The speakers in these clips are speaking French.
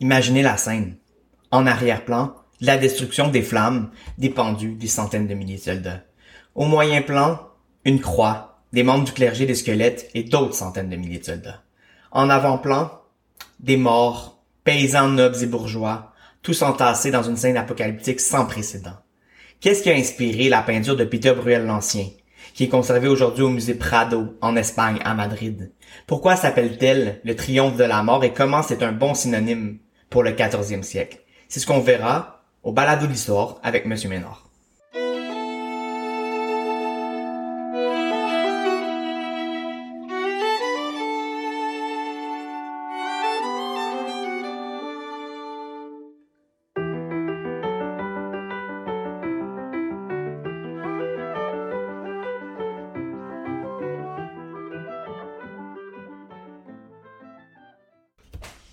Imaginez la scène. En arrière-plan, la destruction des flammes, des pendus, des centaines de milliers de soldats. Au moyen plan, une croix, des membres du clergé, des squelettes et d'autres centaines de milliers de soldats. En avant-plan, des morts, paysans nobles et bourgeois, tous entassés dans une scène apocalyptique sans précédent. Qu'est-ce qui a inspiré la peinture de Peter Bruel l'Ancien, qui est conservée aujourd'hui au musée Prado, en Espagne, à Madrid? Pourquoi s'appelle-t-elle le triomphe de la mort et comment c'est un bon synonyme pour le 14e siècle? C'est ce qu'on verra au balado d'histoire avec Monsieur Ménard.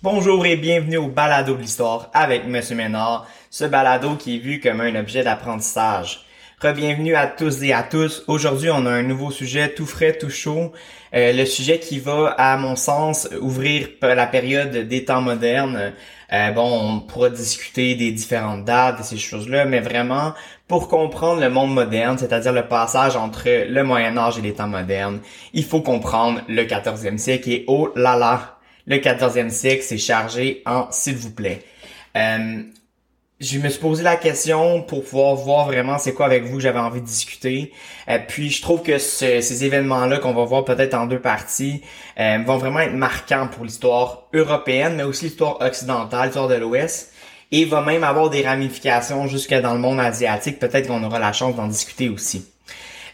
Bonjour et bienvenue au balado de l'histoire avec Monsieur Ménard, ce balado qui est vu comme un objet d'apprentissage. Rebienvenue à tous et à tous. Aujourd'hui, on a un nouveau sujet tout frais, tout chaud. Euh, le sujet qui va, à mon sens, ouvrir la période des temps modernes. Euh, bon, on pourra discuter des différentes dates et ces choses-là, mais vraiment, pour comprendre le monde moderne, c'est-à-dire le passage entre le Moyen Âge et les temps modernes, il faut comprendre le 14e siècle et oh là là, le 14e siècle, c'est chargé en s'il vous plaît. Euh, je me suis posé la question pour pouvoir voir vraiment c'est quoi avec vous j'avais envie de discuter. Euh, puis je trouve que ces événements-là qu'on va voir peut-être en deux parties euh, vont vraiment être marquants pour l'histoire européenne, mais aussi l'histoire occidentale, l'histoire de l'Ouest. Et va même avoir des ramifications jusque dans le monde asiatique. Peut-être qu'on aura la chance d'en discuter aussi.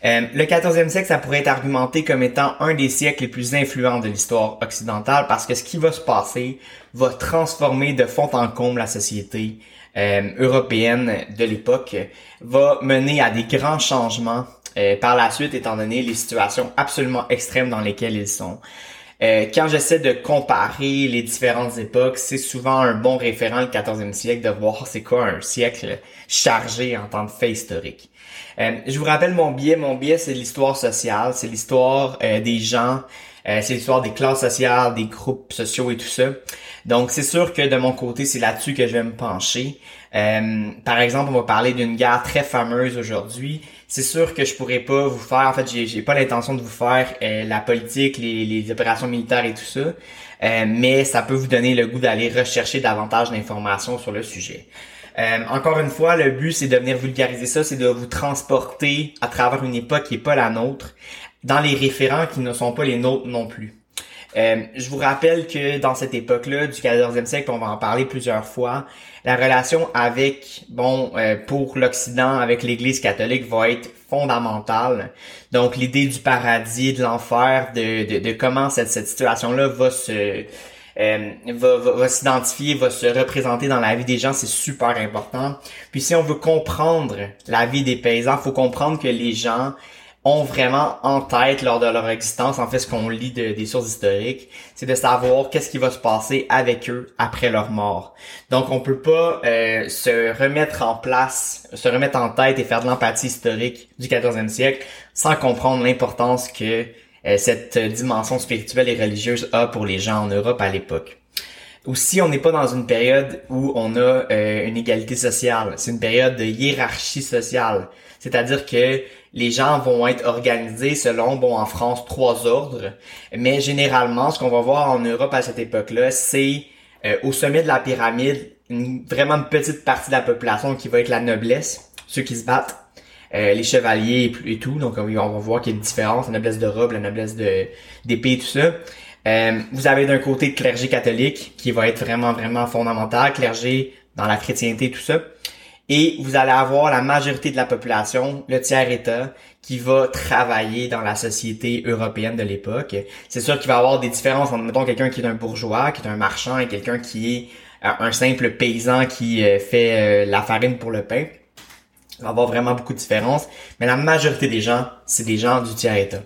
Euh, le 14e siècle, ça pourrait être argumenté comme étant un des siècles les plus influents de l'histoire occidentale parce que ce qui va se passer va transformer de fond en comble la société euh, européenne de l'époque, va mener à des grands changements euh, par la suite étant donné les situations absolument extrêmes dans lesquelles ils sont. quand j'essaie de comparer les différentes époques, c'est souvent un bon référent le 14e siècle de voir c'est quoi un siècle chargé en tant de fait historique. Euh, je vous rappelle mon biais. Mon biais, c'est l'histoire sociale, c'est l'histoire euh, des gens, euh, c'est l'histoire des classes sociales, des groupes sociaux et tout ça. Donc, c'est sûr que de mon côté, c'est là-dessus que je vais me pencher. par exemple, on va parler d'une guerre très fameuse aujourd'hui. C'est sûr que je pourrais pas vous faire, en fait, j'ai pas l'intention de vous faire la politique, les, les, opérations militaires et tout ça, mais ça peut vous donner le goût d'aller rechercher davantage d'informations sur le sujet. Euh, encore une fois, le but, c'est de venir vulgariser ça, c'est de vous transporter à travers une époque qui est pas la nôtre, dans les référents qui ne sont pas les nôtres non plus. Euh, je vous rappelle que dans cette époque-là, du 14e siècle, on va en parler plusieurs fois, la relation avec, bon, euh, pour l'Occident, avec l'Église catholique va être fondamentale. Donc, l'idée du paradis, de l'enfer, de, de, de, comment cette, cette situation-là va se euh, va, va, s'identifier, va se représenter dans la vie des gens, c'est super important. Puis si on veut comprendre la vie des paysans, faut comprendre que les gens ont vraiment en tête lors de leur existence, en fait ce qu'on lit de, des sources historiques, c'est de savoir qu'est-ce qui va se passer avec eux après leur mort. Donc on peut pas euh, se remettre en place, se remettre en tête et faire de l'empathie historique du 14e siècle sans comprendre l'importance que cette dimension spirituelle et religieuse a pour les gens en Europe à l'époque. Aussi, on n'est pas dans une période où on a euh, une égalité sociale. C'est une période de hiérarchie sociale. C'est-à-dire que les gens vont être organisés selon, bon, en France, trois ordres. Mais généralement, ce qu'on va voir en Europe à cette époque-là, c'est euh, au sommet de la pyramide, une, vraiment une petite partie de la population qui va être la noblesse, ceux qui se battent. Euh, les chevaliers et, tout. Donc on va voir qu'il y a une différence, la noblesse de robe, la noblesse de d'épée, tout ça. Euh, vous avez d'un côté le clergé catholique qui va être vraiment vraiment fondamental, clergé dans la chrétienté, tout ça. Et vous allez avoir la majorité de la population, le tiers-état, qui va travailler dans la société européenne de l'époque. C'est sûr qu'il va y avoir des différences entre, mettons, quelqu'un qui est un bourgeois, qui est un marchand, et quelqu'un qui est euh, un simple paysan qui fait la farine pour le pain. Va y avoir vraiment beaucoup de différences. Mais la majorité des gens, c'est des gens du tiers-état.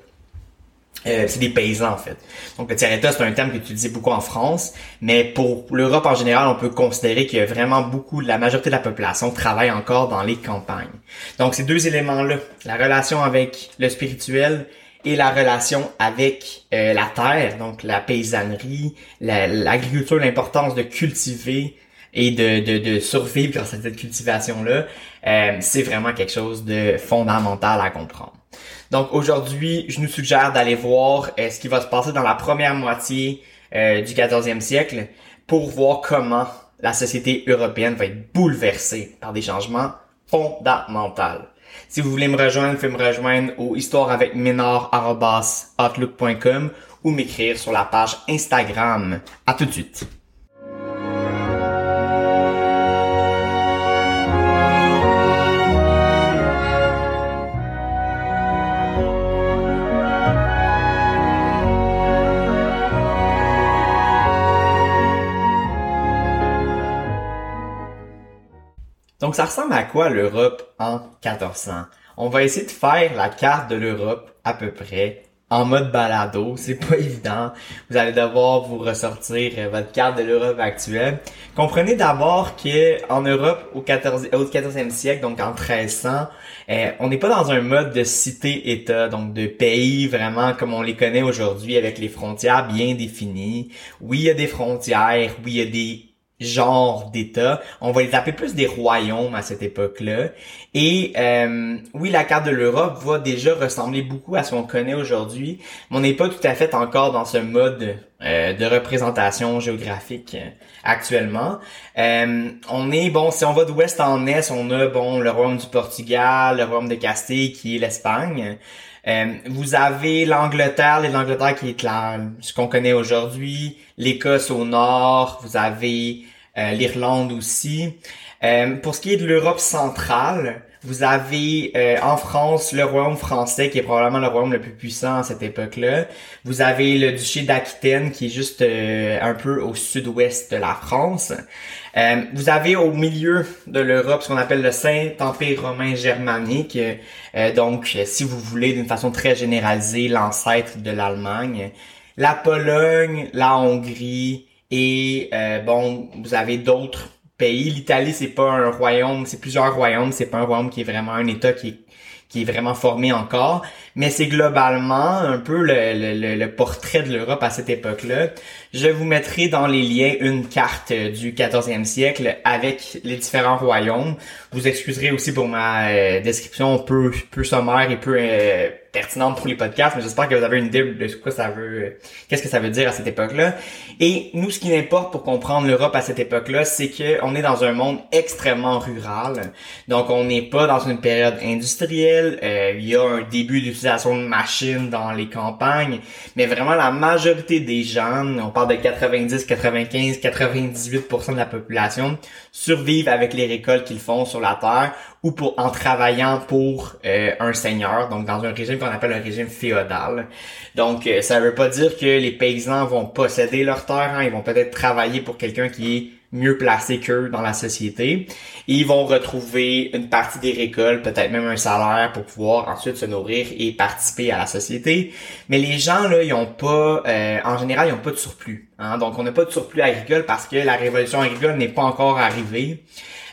Euh, c'est des paysans en fait. Donc le tiers-état, c'est un terme qui est utilisé beaucoup en France, mais pour l'Europe en général, on peut considérer qu'il y a vraiment beaucoup, la majorité de la population travaille encore dans les campagnes. Donc ces deux éléments-là, la relation avec le spirituel et la relation avec euh, la terre, donc la paysannerie, l'agriculture, l'importance de cultiver et de, de, de survivre grâce à cette cultivation-là, euh, c'est vraiment quelque chose de fondamental à comprendre. Donc aujourd'hui, je nous suggère d'aller voir euh, ce qui va se passer dans la première moitié euh, du 14e siècle pour voir comment la société européenne va être bouleversée par des changements fondamentaux. Si vous voulez me rejoindre, vous pouvez me rejoindre au histoireavecménard.outlook.com ou m'écrire sur la page Instagram. À tout de suite. Donc ça ressemble à quoi l'Europe en 1400? On va essayer de faire la carte de l'Europe à peu près en mode balado, c'est pas évident. Vous allez devoir vous ressortir euh, votre carte de l'Europe actuelle. Comprenez d'abord que en Europe au 14 au 14e siècle, donc en 1300, euh, on n'est pas dans un mode de cité-État, donc de pays vraiment comme on les connaît aujourd'hui avec les frontières bien définies. Oui, il y a des frontières, oui, il y a des genre d'État. On va les appeler plus des royaumes à cette époque-là. Et euh, oui, la carte de l'Europe va déjà ressembler beaucoup à ce qu'on connaît aujourd'hui, mais on n'est pas tout à fait encore dans ce mode euh, de représentation géographique euh, actuellement. on est, bon, si on va d'ouest en est, on a, bon, le royaume du Portugal, le royaume de Castille, qui est l'Espagne. vous avez l'Angleterre, l'Angleterre qui est là, ce qu'on connaît aujourd'hui, l'Écosse au nord, vous avez euh, l'Irlande aussi. Euh, pour ce qui est de l'Europe centrale, vous avez euh, en France le royaume français qui est probablement le royaume le plus puissant à cette époque-là. Vous avez le duché d'Aquitaine qui est juste un peu au sud-ouest de la France. vous avez au milieu de l'Europe ce qu'on appelle le Saint-Empire romain germanique. donc, si vous voulez, d'une façon très généralisée, l'ancêtre de l'Allemagne. La Pologne, la Hongrie, et euh, bon, vous avez d'autres pays. L'Italie, c'est pas un royaume, c'est plusieurs royaumes, c'est pas un royaume qui est vraiment un État qui est qui est vraiment formé encore, mais c'est globalement un peu le, le, portrait de l'Europe à cette époque-là. Je vous mettrai dans les liens une carte du 14e siècle avec les différents royaumes. Vous excuserez aussi pour ma euh, description peu, peu sommaire et peu euh, pertinente pour les podcasts, mais j'espère que vous avez une idée de ce que ça veut, qu'est-ce que ça veut dire à cette époque-là. Et nous, ce qui importe pour comprendre l'Europe à cette époque-là, c'est que on est dans un monde extrêmement rural. Donc, on n'est pas dans une période industrielle. Euh, il y a un début d'utilisation de machines dans les campagnes, mais vraiment la majorité des gens, on parle de 90, 95, 98% de la population, survivent avec les récoltes qu'ils font sur la terre ou pour en travaillant pour euh, un seigneur, donc dans un régime qu'on appelle un régime féodal. Donc euh, ça veut pas dire que les paysans vont posséder leur terre, hein, ils vont peut-être travailler pour quelqu'un qui est mieux placés qu'eux dans la société. ils vont retrouver une partie des récoltes, peut-être même un salaire pour pouvoir ensuite se nourrir et participer à la société. Mais les gens, là, ils ont pas, euh, en général, ils ont pas de surplus. Hein? Donc, on n'a pas de surplus agricole parce que la révolution agricole n'est pas encore arrivée.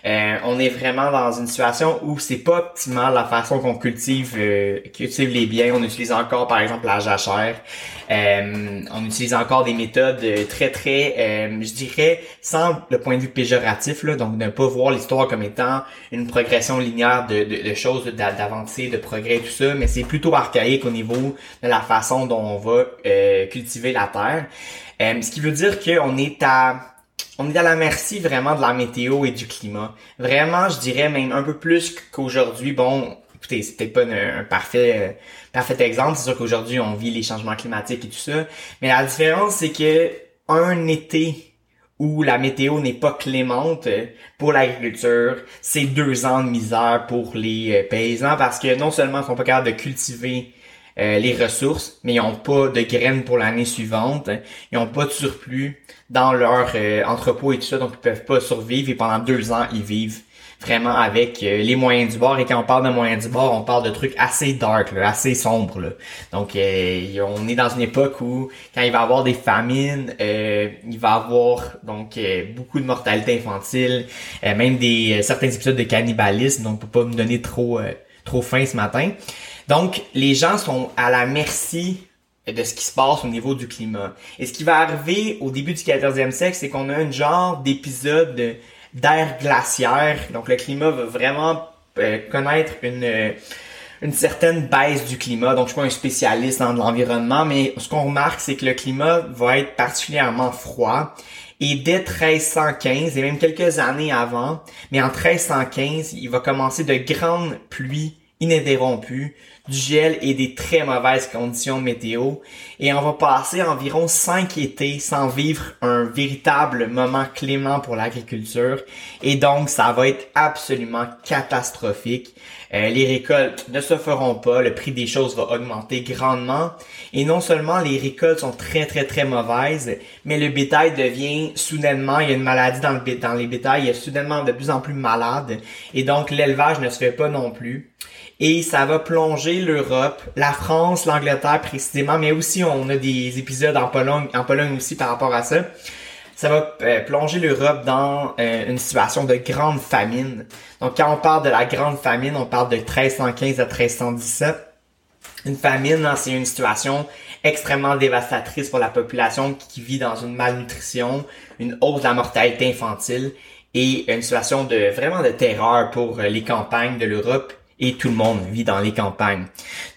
Euh, on est vraiment dans une situation où c'est pas optimal la façon qu'on cultive euh, cultive les biens. On utilise encore par exemple la jachère. Euh, on utilise encore des méthodes très très, je dirais, sans le point de vue péjoratif, là, donc ne pas voir l'histoire comme étant une progression linéaire de, de, de choses, d'avancées, de progrès, tout ça, mais c'est plutôt archaïque au niveau de la façon dont on va cultiver la terre. ce qui veut dire qu'on est à on est à la merci vraiment de la météo et du climat. Vraiment, je dirais même un peu plus qu'aujourd'hui. Bon, écoutez, c'est peut-être pas un, parfait, euh, parfait exemple. C'est sûr qu'aujourd'hui, on vit les changements climatiques et tout ça. Mais la différence, c'est que un été où la météo n'est pas clémente pour l'agriculture, c'est deux ans de misère pour les euh, paysans parce que non seulement ils sont pas capables de cultiver euh, les ressources, mais ils n'ont pas de graines pour l'année suivante. Ils n'ont pas de surplus dans leur euh, entrepôt et tout ça, donc ils peuvent pas survivre et pendant deux ans, ils vivent vraiment avec euh, les moyens du bord. Et quand on parle de moyens du bord, on parle de trucs assez dark, assez sombres. Donc on est dans une époque où quand il va y avoir des famines, il va y avoir donc beaucoup de mortalité infantile, même des certains épisodes de cannibalisme, donc on peut pas me donner trop trop faim ce matin. Donc, les gens sont à la merci de ce qui se passe au niveau du climat. Et ce qui va arriver au début du 14e siècle, c'est qu'on a un genre d'épisode d'air glaciaire. Donc, le climat va vraiment euh, connaître une une certaine baisse du climat. Donc, je suis pas un spécialiste dans l'environnement, mais ce qu'on remarque, c'est que le climat va être particulièrement froid. Et dès 1315, et même quelques années avant, mais en 1315, il va commencer de grandes pluies ininterrompues, du gel et des très mauvaises conditions météo. Et on va passer environ cinq étés sans vivre un véritable moment clément pour l'agriculture. Et donc, ça va être absolument catastrophique. Euh, les récoltes ne se feront pas, le prix des choses va augmenter grandement. Et non seulement les récoltes sont très très très mauvaises, mais le bétail devient soudainement, il y a une maladie dans, le, dans les bétails, il est soudainement de plus en plus malade. Et donc l'élevage ne se fait pas non plus et ça va plonger l'Europe, la France, l'Angleterre précisément, mais aussi on a des épisodes en Pologne, en Pologne aussi par rapport à ça. Ça va euh, plonger l'Europe dans euh, une situation de grande famine. Donc quand on parle de la grande famine, on parle de 1315 à 1317. Une famine, hein, c'est une situation extrêmement dévastatrice pour la population qui vit dans une malnutrition, une hausse de la mortalité infantile et une situation de vraiment de terreur pour euh, les campagnes de l'Europe et tout le monde vit dans les campagnes.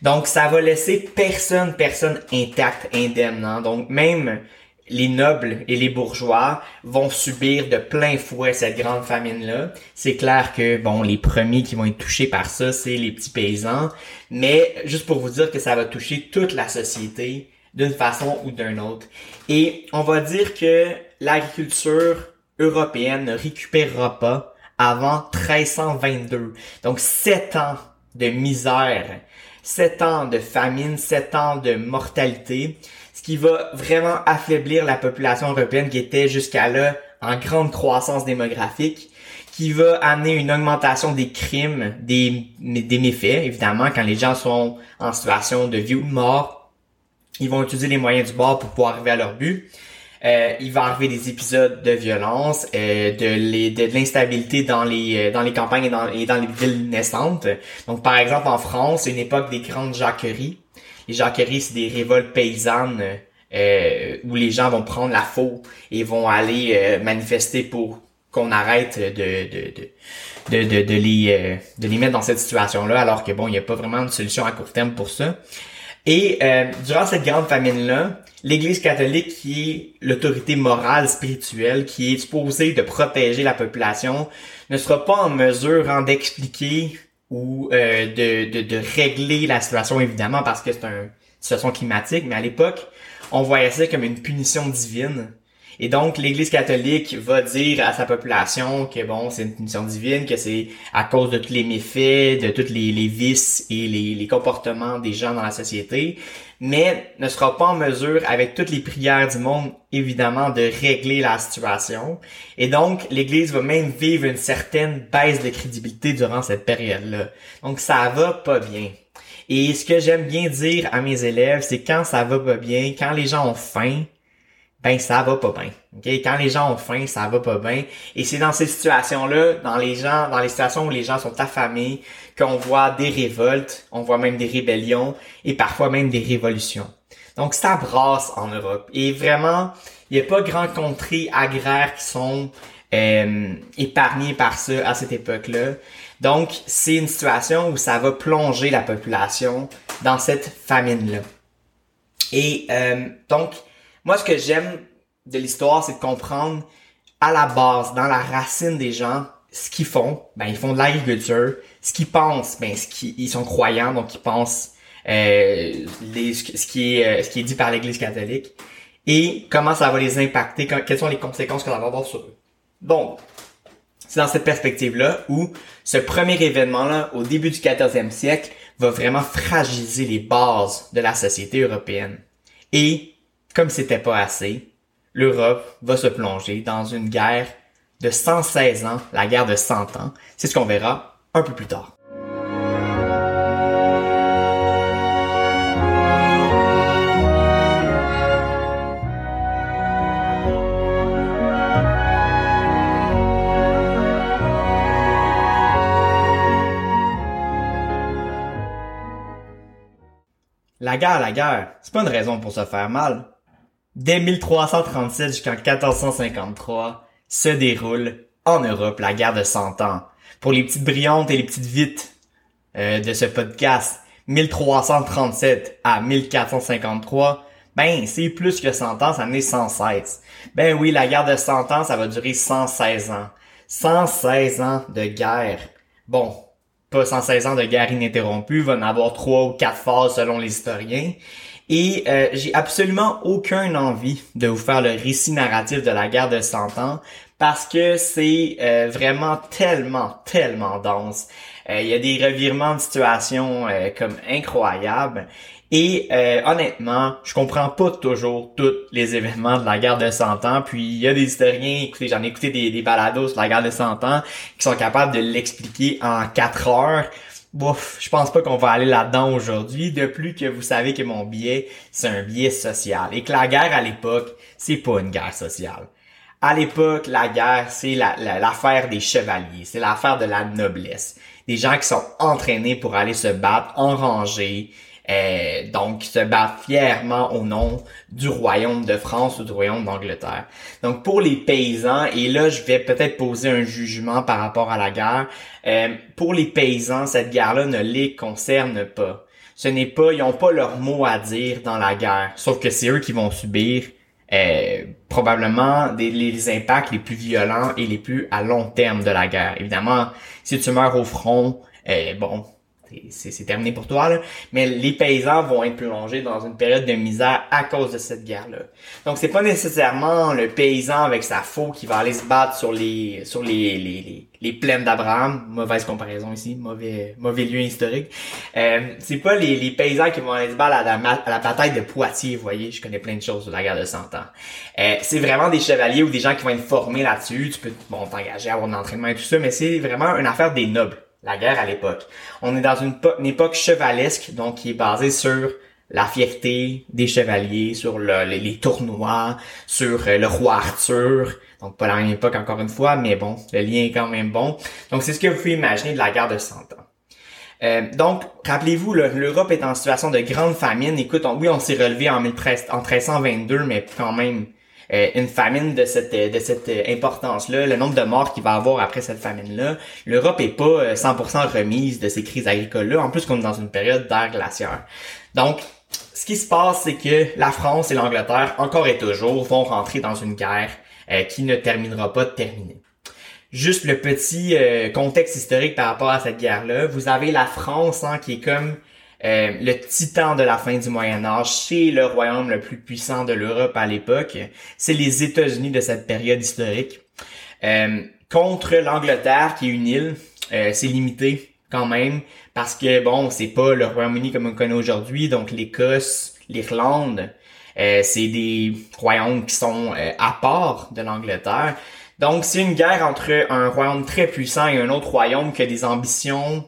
Donc ça va laisser personne, personne intact, indemne. Hein. Donc même les nobles et les bourgeois vont subir de plein fouet cette grande famine-là. C'est clair que, bon, les premiers qui vont être touchés par ça, c'est les petits paysans. Mais juste pour vous dire que ça va toucher toute la société d'une façon ou d'une autre. Et on va dire que l'agriculture européenne ne récupérera pas avant 1322. Donc sept ans de misère, sept ans de famine, sept ans de mortalité, ce qui va vraiment affaiblir la population européenne qui était jusqu'à là en grande croissance démographique, qui va amener une augmentation des crimes, des, des méfaits, évidemment, quand les gens sont en situation de vie ou de mort, ils vont utiliser les moyens du bord pour pouvoir arriver à leur but. Euh, il va arriver des épisodes de violence, euh, de, l'instabilité dans les euh, dans les campagnes et dans, les villes naissantes. Donc par exemple en France, une époque des grandes jacqueries. Les jacqueries, c'est des révoltes paysannes où les gens vont prendre la faux et vont aller manifester pour qu'on arrête de de, de, de, les de les mettre dans cette situation là alors que bon il n'y a pas vraiment de solution à court terme pour ça et durant cette grande famine là l'Église catholique qui est l'autorité morale, spirituelle, qui est supposée de protéger la population, ne sera pas en mesure d'expliquer ou euh, de, de, de, régler la situation, évidemment, parce que c'est une situation climatique, mais à l'époque, on voyait ça comme une punition divine. Et donc, l'Église catholique va dire à sa population que bon, c'est une mission divine, que c'est à cause de tous les méfaits, de tous les, vices et les, les, comportements des gens dans la société, mais ne sera pas en mesure, avec toutes les prières du monde, évidemment, de régler la situation. Et donc, l'Église va même vivre une certaine baisse de crédibilité durant cette période-là. Donc, ça va pas bien. Et ce que j'aime bien dire à mes élèves, c'est quand ça va pas bien, quand les gens ont faim, ben ça va pas bien. Okay? Quand les gens ont faim, ça va pas bien. Et c'est dans ces situations-là, dans les gens, dans les situations où les gens sont affamés, qu'on voit des révoltes, on voit même des rébellions et parfois même des révolutions. Donc ça brasse en Europe. Et vraiment, il n'y a pas grand contrées agraires qui sont euh, épargnées par ça à cette époque-là. Donc c'est une situation où ça va plonger la population dans cette famine-là. Et euh, donc moi, ce que j'aime de l'histoire, c'est de comprendre à la base, dans la racine des gens, ce qu'ils font. Ben, ils font de l'agriculture. Ce qu'ils pensent, ben, ce qu'ils ils sont croyants, donc ils pensent euh, ce qui est euh, ce qui est dit par l'Église catholique et comment ça va les impacter, quelles sont les conséquences que ça va avoir sur eux. Donc, c'est dans cette perspective-là où ce premier événement-là, au début du 14e siècle, va vraiment fragiliser les bases de la société européenne. Et comme c'était pas assez, l'Europe va se plonger dans une guerre de 116 ans, la guerre de 100 ans. C'est ce qu'on verra un peu plus tard. la guerre, la guerre, c'est pas une raison pour se faire mal. Dès 1337 jusqu'en 1453, se déroule en Europe la guerre de Cent Ans. Pour les petites brillantes et les petites vites euh, de ce podcast, 1337 à 1453, ben c'est plus que 100 ans, ça en est 116. Ben oui, la guerre de 100 ans, ça va durer 116 ans. 116 ans de guerre. Bon, pas 116 ans de guerre ininterrompue, va en avoir trois ou quatre phases selon les historiens. Et euh, j'ai absolument aucune envie de vous faire le récit narratif de la guerre de 100 ans parce que c'est euh, vraiment tellement, tellement dense. Euh, il y a des revirements de situation comme incroyables. Et honnêtement, je comprends pas toujours tous les événements de la guerre de 100 ans. Puis il y a des historiens, écoutez, j'en ai écouté des, des balados sur la guerre de 100 ans qui sont capables de l'expliquer en 4 heures. Bouf, je pense pas qu'on va aller là-dedans aujourd'hui, de plus que vous savez que mon biais, c'est un biais social. Et que la guerre à l'époque, c'est pas une guerre sociale. À l'époque, la guerre, c'est l'affaire des chevaliers, c'est l'affaire de la noblesse. Des gens qui sont entraînés pour aller se battre en rangée, euh, donc se battre fièrement au nom du royaume de France ou du royaume d'Angleterre. Donc pour les paysans, et là je vais peut-être poser un jugement par rapport à la guerre, euh, pour les paysans, cette guerre-là ne les concerne pas. Ce n'est pas, ils n'ont pas leur mot à dire dans la guerre, sauf que c'est eux qui vont subir euh, probablement des, les impacts les plus violents et les plus à long terme de la guerre. Évidemment, si tu meurs au front, euh, bon, c'est terminé pour toi, là. mais les paysans vont être plongés dans une période de misère à cause de cette guerre-là. Donc c'est pas nécessairement le paysan avec sa faux qui va aller se battre sur les sur les, les, les, plaines d'Abraham, mauvaise comparaison ici, mauvais mauvais lieu historique. Euh, c'est pas les, les paysans qui vont aller se battre à la, à la bataille de Poitiers, vous voyez, je connais plein de choses sur la guerre de Cent Ans. Euh, c'est vraiment des chevaliers ou des gens qui vont être formés là-dessus, tu peux bon t'engager à avoir un entraînement et tout ça, mais c'est vraiment une affaire des nobles la guerre à l'époque. On est dans une, époque chevalesque, donc qui est basée sur la fierté des chevaliers, sur les, tournois, sur euh, le roi Arthur. Donc pas la même époque encore une fois, mais bon, le lien est quand même bon. Donc c'est ce que vous pouvez imaginer de la guerre de Cent Ans. Euh, donc, rappelez-vous, l'Europe est en situation de grande famine. Écoute, oui, on s'est relevé en, 13, en 1322, mais quand même, une famine de cette de cette importance-là, le nombre de morts qu'il va avoir après cette famine-là, l'Europe est pas 100% euh, remise de ces crises agricoles-là. En plus, qu'on est dans une période d'ère glaciaire. Donc, ce qui se passe, c'est que la France et l'Angleterre, encore et toujours, vont rentrer dans une guerre euh, qui ne terminera pas de terminer. Juste le petit contexte historique par rapport à cette guerre-là. Vous avez la France hein, qui est comme euh, le titan de la fin du Moyen Âge, c'est le royaume le plus puissant de l'Europe à l'époque. C'est les États-Unis de cette période historique. Euh, contre l'Angleterre, qui est une île, euh, c'est limité quand même, parce que bon, c'est pas le Royaume-Uni comme on connaît aujourd'hui, donc l'Écosse, l'Irlande, c'est des royaumes qui sont à part de l'Angleterre. Donc c'est une guerre entre un royaume très puissant et un autre royaume qui a des ambitions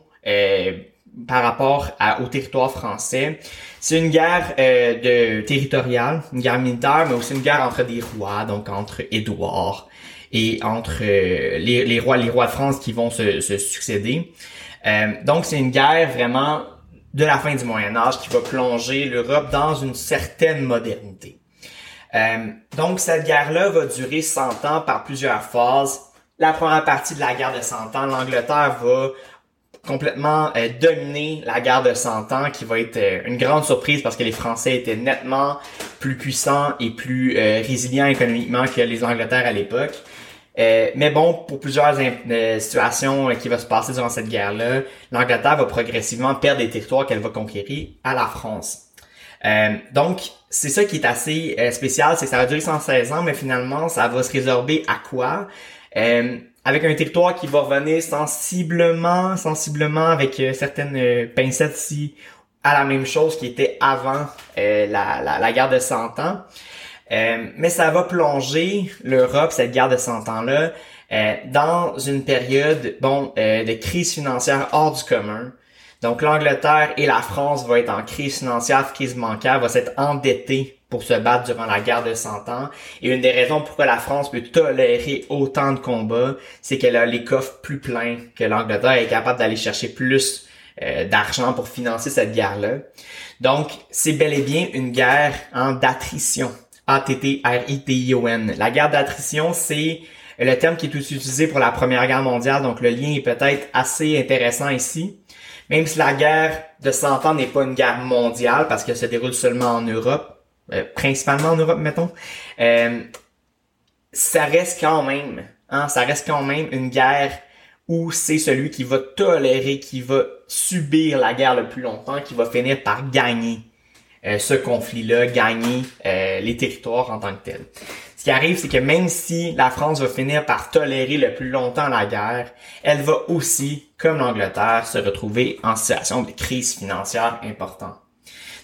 par rapport au territoire français. C'est une guerre euh, de territoriale, une guerre militaire, mais aussi une guerre entre des rois, donc entre Édouard et entre euh, les, rois, les rois de France qui vont se, succéder. Euh, donc c'est une guerre vraiment de la fin du Moyen Âge qui va plonger l'Europe dans une certaine modernité. donc cette guerre-là va durer 100 ans par plusieurs phases. La première partie de la guerre de 100 ans, l'Angleterre va complètement euh, dominé la guerre de 100 ans, qui va être euh, une grande surprise parce que les Français étaient nettement plus puissants et plus euh, résilients économiquement que les Angleterres à l'époque. mais bon, pour plusieurs situations qui vont se passer durant cette guerre-là, l'Angleterre va progressivement perdre des territoires qu'elle va conquérir à la France. donc, c'est ça qui est assez spécial, c'est que ça va durer 116 ans, mais finalement, ça va se résorber à quoi? Avec un territoire qui va revenir sensiblement, sensiblement avec euh, certaines euh, pincettes si à la même chose qui était avant euh, la, la, guerre de 100 ans. mais ça va plonger l'Europe, cette guerre de 100 ans-là, dans une période bon de crise financière hors du commun. Donc l'Angleterre et la France vont être en crise financière, crise bancaire, vont s'être endettés pour se battre durant la guerre de 100 ans. Et une des raisons pourquoi la France peut tolérer autant de combats, c'est qu'elle a les coffres plus pleins que l'Angleterre est capable d'aller chercher plus d'argent pour financer cette guerre-là. Donc, c'est bel et bien une guerre en d'attrition. A-T-T-R-I-T-I-O-N. La guerre d'attrition, c'est le terme qui est utilisé pour la Première Guerre mondiale, donc le lien est peut-être assez intéressant ici. Même si la guerre de 100 ans n'est pas une guerre mondiale, parce qu'elle se déroule seulement en Europe, euh, principalement en Europe, mettons, euh, ça reste quand même, hein, ça reste quand même une guerre où c'est celui qui va tolérer, qui va subir la guerre le plus longtemps, qui va finir par gagner euh, ce conflit-là, gagner les territoires en tant que tel qui arrive, c'est que même si la France va finir par tolérer le plus longtemps la guerre, elle va aussi, comme l'Angleterre, se retrouver en situation de crise financière importante.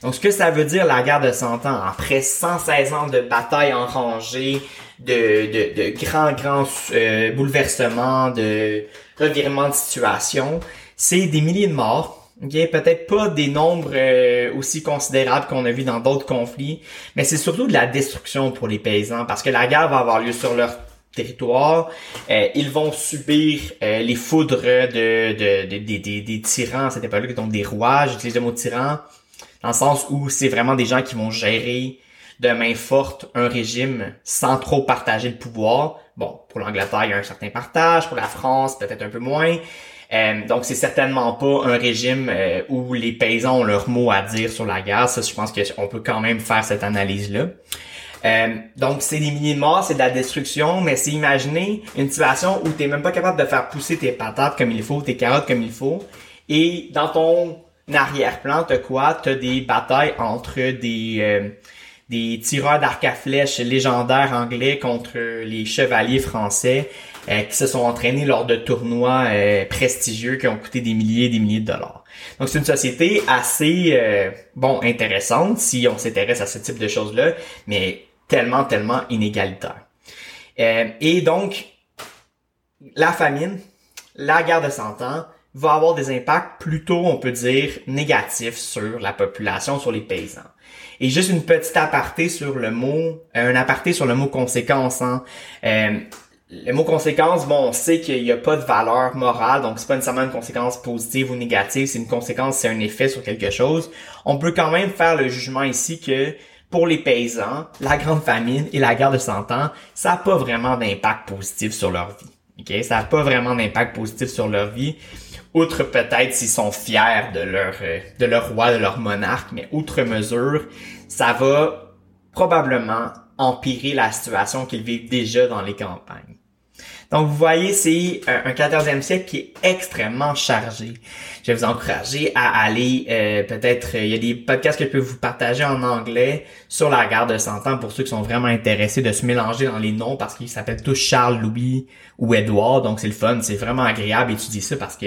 Donc, ce que ça veut dire, la guerre de 100 ans, après 116 ans de batailles enrangées, de, de, de grands, grands euh, bouleversements, de revirements de situation, c'est des milliers de morts, Okay, peut-être pas des nombres euh, aussi considérables qu'on a vu dans d'autres conflits, mais c'est surtout de la destruction pour les paysans parce que la guerre va avoir lieu sur leur territoire. Euh, ils vont subir euh, les foudres de, de, de, des tyrans à cette époque-là, donc des rois, j'utilise le mot tyran, dans le sens où c'est vraiment des gens qui vont gérer de main forte un régime sans trop partager le pouvoir. Bon, pour l'Angleterre, il y a un certain partage, pour la France, peut-être un peu moins. Euh, donc c'est certainement pas un régime euh, où les paysans ont leur mot à dire sur la guerre. Ça, je pense qu'on peut quand même faire cette analyse-là. Euh, donc c'est des milliers c'est de la destruction, mais c'est imaginer une situation où t'es même pas capable de faire pousser tes patates comme il faut, tes carottes comme il faut, et dans ton arrière-plan, t'as quoi? T'as des batailles entre des des tireurs d'arc à flèches légendaires anglais contre les chevaliers français euh, qui se sont entraînés lors de tournois euh, prestigieux qui ont coûté des milliers et des milliers de dollars. Donc c'est une société assez euh, bon intéressante si on s'intéresse à ce type de choses-là, mais tellement tellement inégalitaire. et donc la famine, la guerre de 100 ans va avoir des impacts plutôt, on peut dire, négatifs sur la population, sur les paysans. Et juste une petite aparté sur le mot, un aparté sur le mot conséquence. Hein. Le mot conséquence, bon, on sait qu'il n'y a pas de valeur morale, donc c'est pas nécessairement une conséquence positive ou négative, c'est une conséquence, c'est un effet sur quelque chose. On peut quand même faire le jugement ici que pour les paysans, la grande famine et la guerre de 100 ans, ça n'a pas vraiment d'impact positif sur leur vie. ok? Ça n'a pas vraiment d'impact positif sur leur vie. Outre peut-être s'ils sont fiers de leur, euh, de leur roi, de leur monarque, mais outre mesure, ça va probablement empirer la situation qu'ils vivent déjà dans les campagnes. Donc, vous voyez, c'est un 14e siècle qui est extrêmement chargé. Je vais vous encourager à aller, euh, peut-être, il y a des podcasts que je peux vous partager en anglais sur la guerre de 100 ans pour ceux qui sont vraiment intéressés de se mélanger dans les noms parce qu'ils s'appellent tous Charles, Louis ou Edouard. Donc, c'est le fun. C'est vraiment agréable d'étudier ça parce que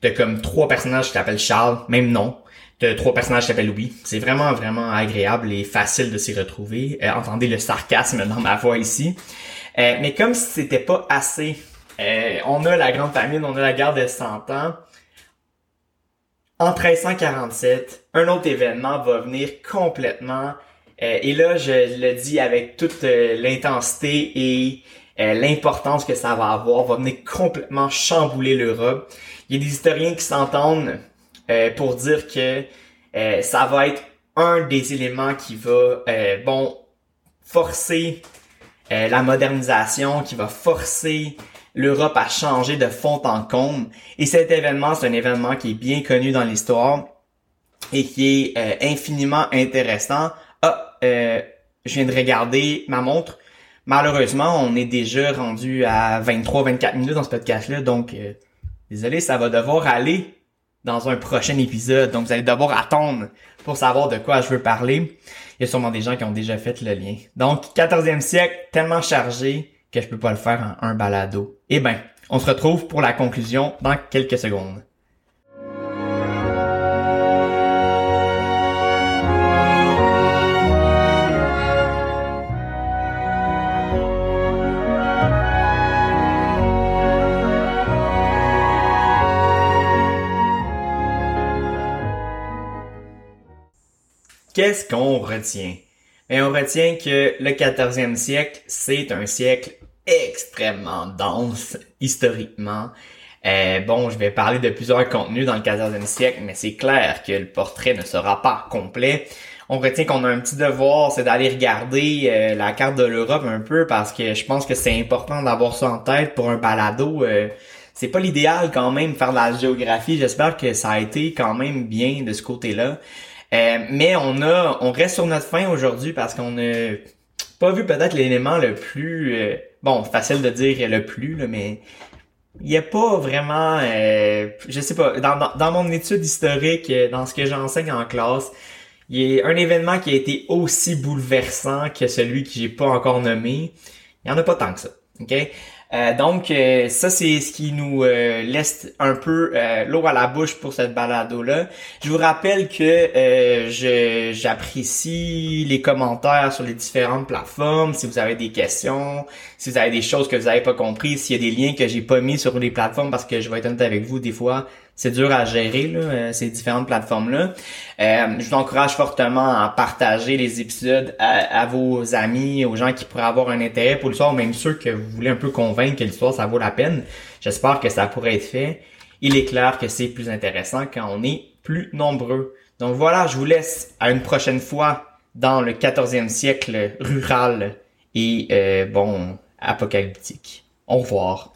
t'as comme trois personnages qui t'appellent Charles, même nom. T'as trois personnages s'appellent Louis. C'est vraiment, vraiment agréable et facile de s'y retrouver. Euh, entendez le sarcasme dans ma voix ici. Euh, mais comme si c'était pas assez, euh, on a la grande famine, on a la guerre de 100 ans. En 1347, un autre événement va venir complètement, euh, et là je le dis avec toute l'intensité et l'importance que ça va avoir, va venir complètement chambouler l'Europe. Il y a des historiens qui s'entendent pour dire que ça va être un des éléments qui va, bon, forcer euh, la modernisation qui va forcer l'Europe à changer de fond en comble. Et cet événement, c'est un événement qui est bien connu dans l'histoire et qui est euh, infiniment intéressant. Ah, euh, je viens de regarder ma montre. Malheureusement, on est déjà rendu à 23-24 minutes dans ce podcast-là, donc désolé, ça va devoir aller dans un prochain épisode. Donc, vous allez devoir attendre pour savoir de quoi je veux parler. Il y a sûrement des gens qui ont déjà fait le lien. Donc, 14e siècle, tellement chargé que je peux pas le faire en un balado. Eh ben, on se retrouve pour la conclusion dans quelques secondes. Qu'est-ce qu'on retient? Et on retient que le 14e siècle, c'est un siècle extrêmement dense historiquement. Euh, bon, je vais parler de plusieurs contenus dans le 14e siècle, mais c'est clair que le portrait ne sera pas complet. On retient qu'on a un petit devoir, c'est d'aller regarder euh, la carte de l'Europe un peu parce que je pense que c'est important d'avoir ça en tête pour un balado. Euh, c'est pas l'idéal quand même faire de la géographie. J'espère que ça a été quand même bien de ce côté-là. Mais on a, on reste sur notre fin aujourd'hui parce qu'on a pas vu peut-être l'élément le plus, bon, facile de dire le plus, là, mais il n'y a pas vraiment, euh, je sais pas, dans, dans, mon étude historique, euh, dans ce que j'enseigne en classe, il y a un événement qui a été aussi bouleversant que celui que j'ai pas encore nommé. Il y en a pas tant que ça. OK? Euh, donc, euh, ça, c'est ce qui nous euh, laisse un peu l'eau à la bouche pour cette balado-là. Je vous rappelle que j'apprécie les commentaires sur les différentes plateformes. Si vous avez des questions, si vous avez des choses que vous n'avez pas compris, s'il y a des liens que j'ai pas mis sur les plateformes, parce que je vais être honnête avec vous, des fois, c'est dur à gérer là, euh, ces différentes plateformes là. Euh, je vous encourage fortement à partager les épisodes à, vos amis, aux gens qui pourraient avoir un intérêt pour l'histoire, même ceux que vous voulez un peu convaincre que l'histoire ça vaut la peine. J'espère que ça pourrait être fait. Il est clair que c'est plus intéressant quand on est plus nombreux. Donc voilà, je vous laisse à une prochaine fois dans le 14e siècle rural et euh, bon apocalyptique. Au revoir.